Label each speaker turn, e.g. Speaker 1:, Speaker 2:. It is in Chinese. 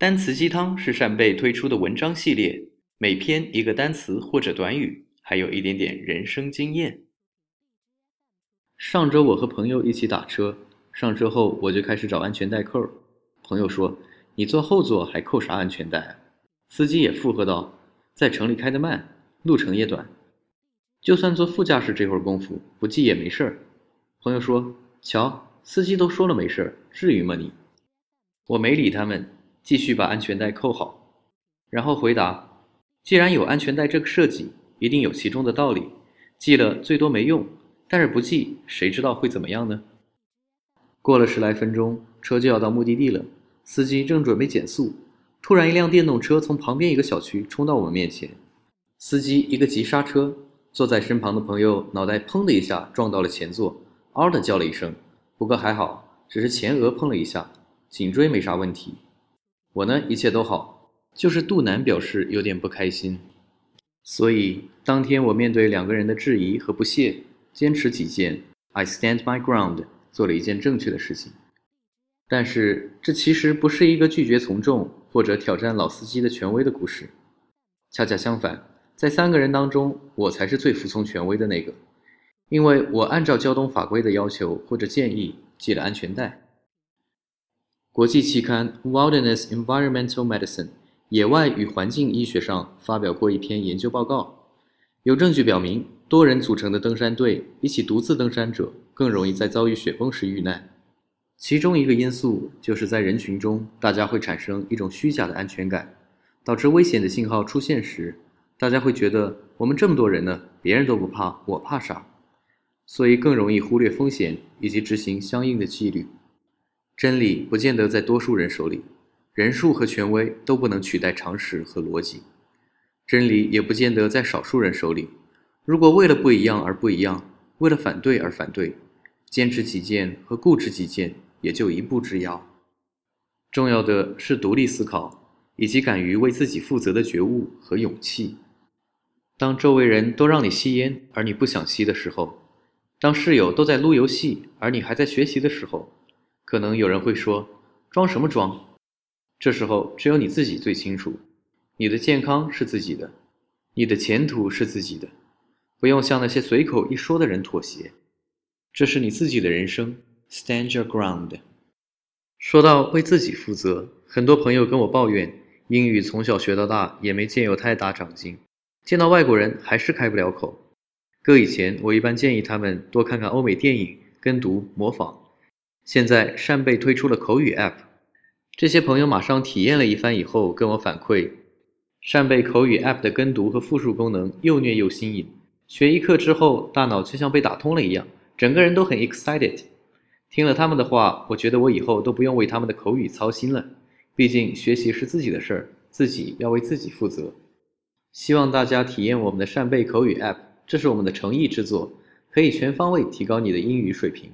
Speaker 1: 单词鸡汤是扇贝推出的文章系列，每篇一个单词或者短语，还有一点点人生经验。
Speaker 2: 上周我和朋友一起打车，上车后我就开始找安全带扣。朋友说：“你坐后座还扣啥安全带啊？”司机也附和道：“在城里开得慢，路程也短，就算坐副驾驶这会儿功夫不系也没事儿。”朋友说：“瞧，司机都说了没事儿，至于吗你？”我没理他们。继续把安全带扣好，然后回答：“既然有安全带这个设计，一定有其中的道理。系了最多没用，但是不系，谁知道会怎么样呢？”过了十来分钟，车就要到目的地了。司机正准备减速，突然一辆电动车从旁边一个小区冲到我们面前。司机一个急刹车，坐在身旁的朋友脑袋砰的一下撞到了前座，嗷的叫了一声。不过还好，只是前额碰了一下，颈椎没啥问题。我呢，一切都好，就是肚腩表示有点不开心，所以当天我面对两个人的质疑和不屑，坚持己见，I stand my ground，做了一件正确的事情。但是这其实不是一个拒绝从众或者挑战老司机的权威的故事，恰恰相反，在三个人当中，我才是最服从权威的那个，因为我按照交通法规的要求或者建议系了安全带。国际期刊《Wilderness Environmental Medicine》野外与环境医学上发表过一篇研究报告，有证据表明，多人组成的登山队比起独自登山者更容易在遭遇雪崩时遇难。其中一个因素就是在人群中，大家会产生一种虚假的安全感，导致危险的信号出现时，大家会觉得我们这么多人呢，别人都不怕，我怕啥？所以更容易忽略风险以及执行相应的纪律。真理不见得在多数人手里，人数和权威都不能取代常识和逻辑。真理也不见得在少数人手里。如果为了不一样而不一样，为了反对而反对，坚持己见和固执己见也就一步之遥。重要的是独立思考，以及敢于为自己负责的觉悟和勇气。当周围人都让你吸烟而你不想吸的时候，当室友都在撸游戏而你还在学习的时候。可能有人会说：“装什么装？”这时候只有你自己最清楚，你的健康是自己的，你的前途是自己的，不用向那些随口一说的人妥协。这是你自己的人生，Stand your ground。说到为自己负责，很多朋友跟我抱怨，英语从小学到大也没见有太大长进，见到外国人还是开不了口。搁以前，我一般建议他们多看看欧美电影，跟读模仿。现在扇贝推出了口语 App，这些朋友马上体验了一番以后跟我反馈，扇贝口语 App 的跟读和复述功能又虐又新颖，学一课之后大脑就像被打通了一样，整个人都很 excited。听了他们的话，我觉得我以后都不用为他们的口语操心了，毕竟学习是自己的事儿，自己要为自己负责。希望大家体验我们的扇贝口语 App，这是我们的诚意之作，可以全方位提高你的英语水平。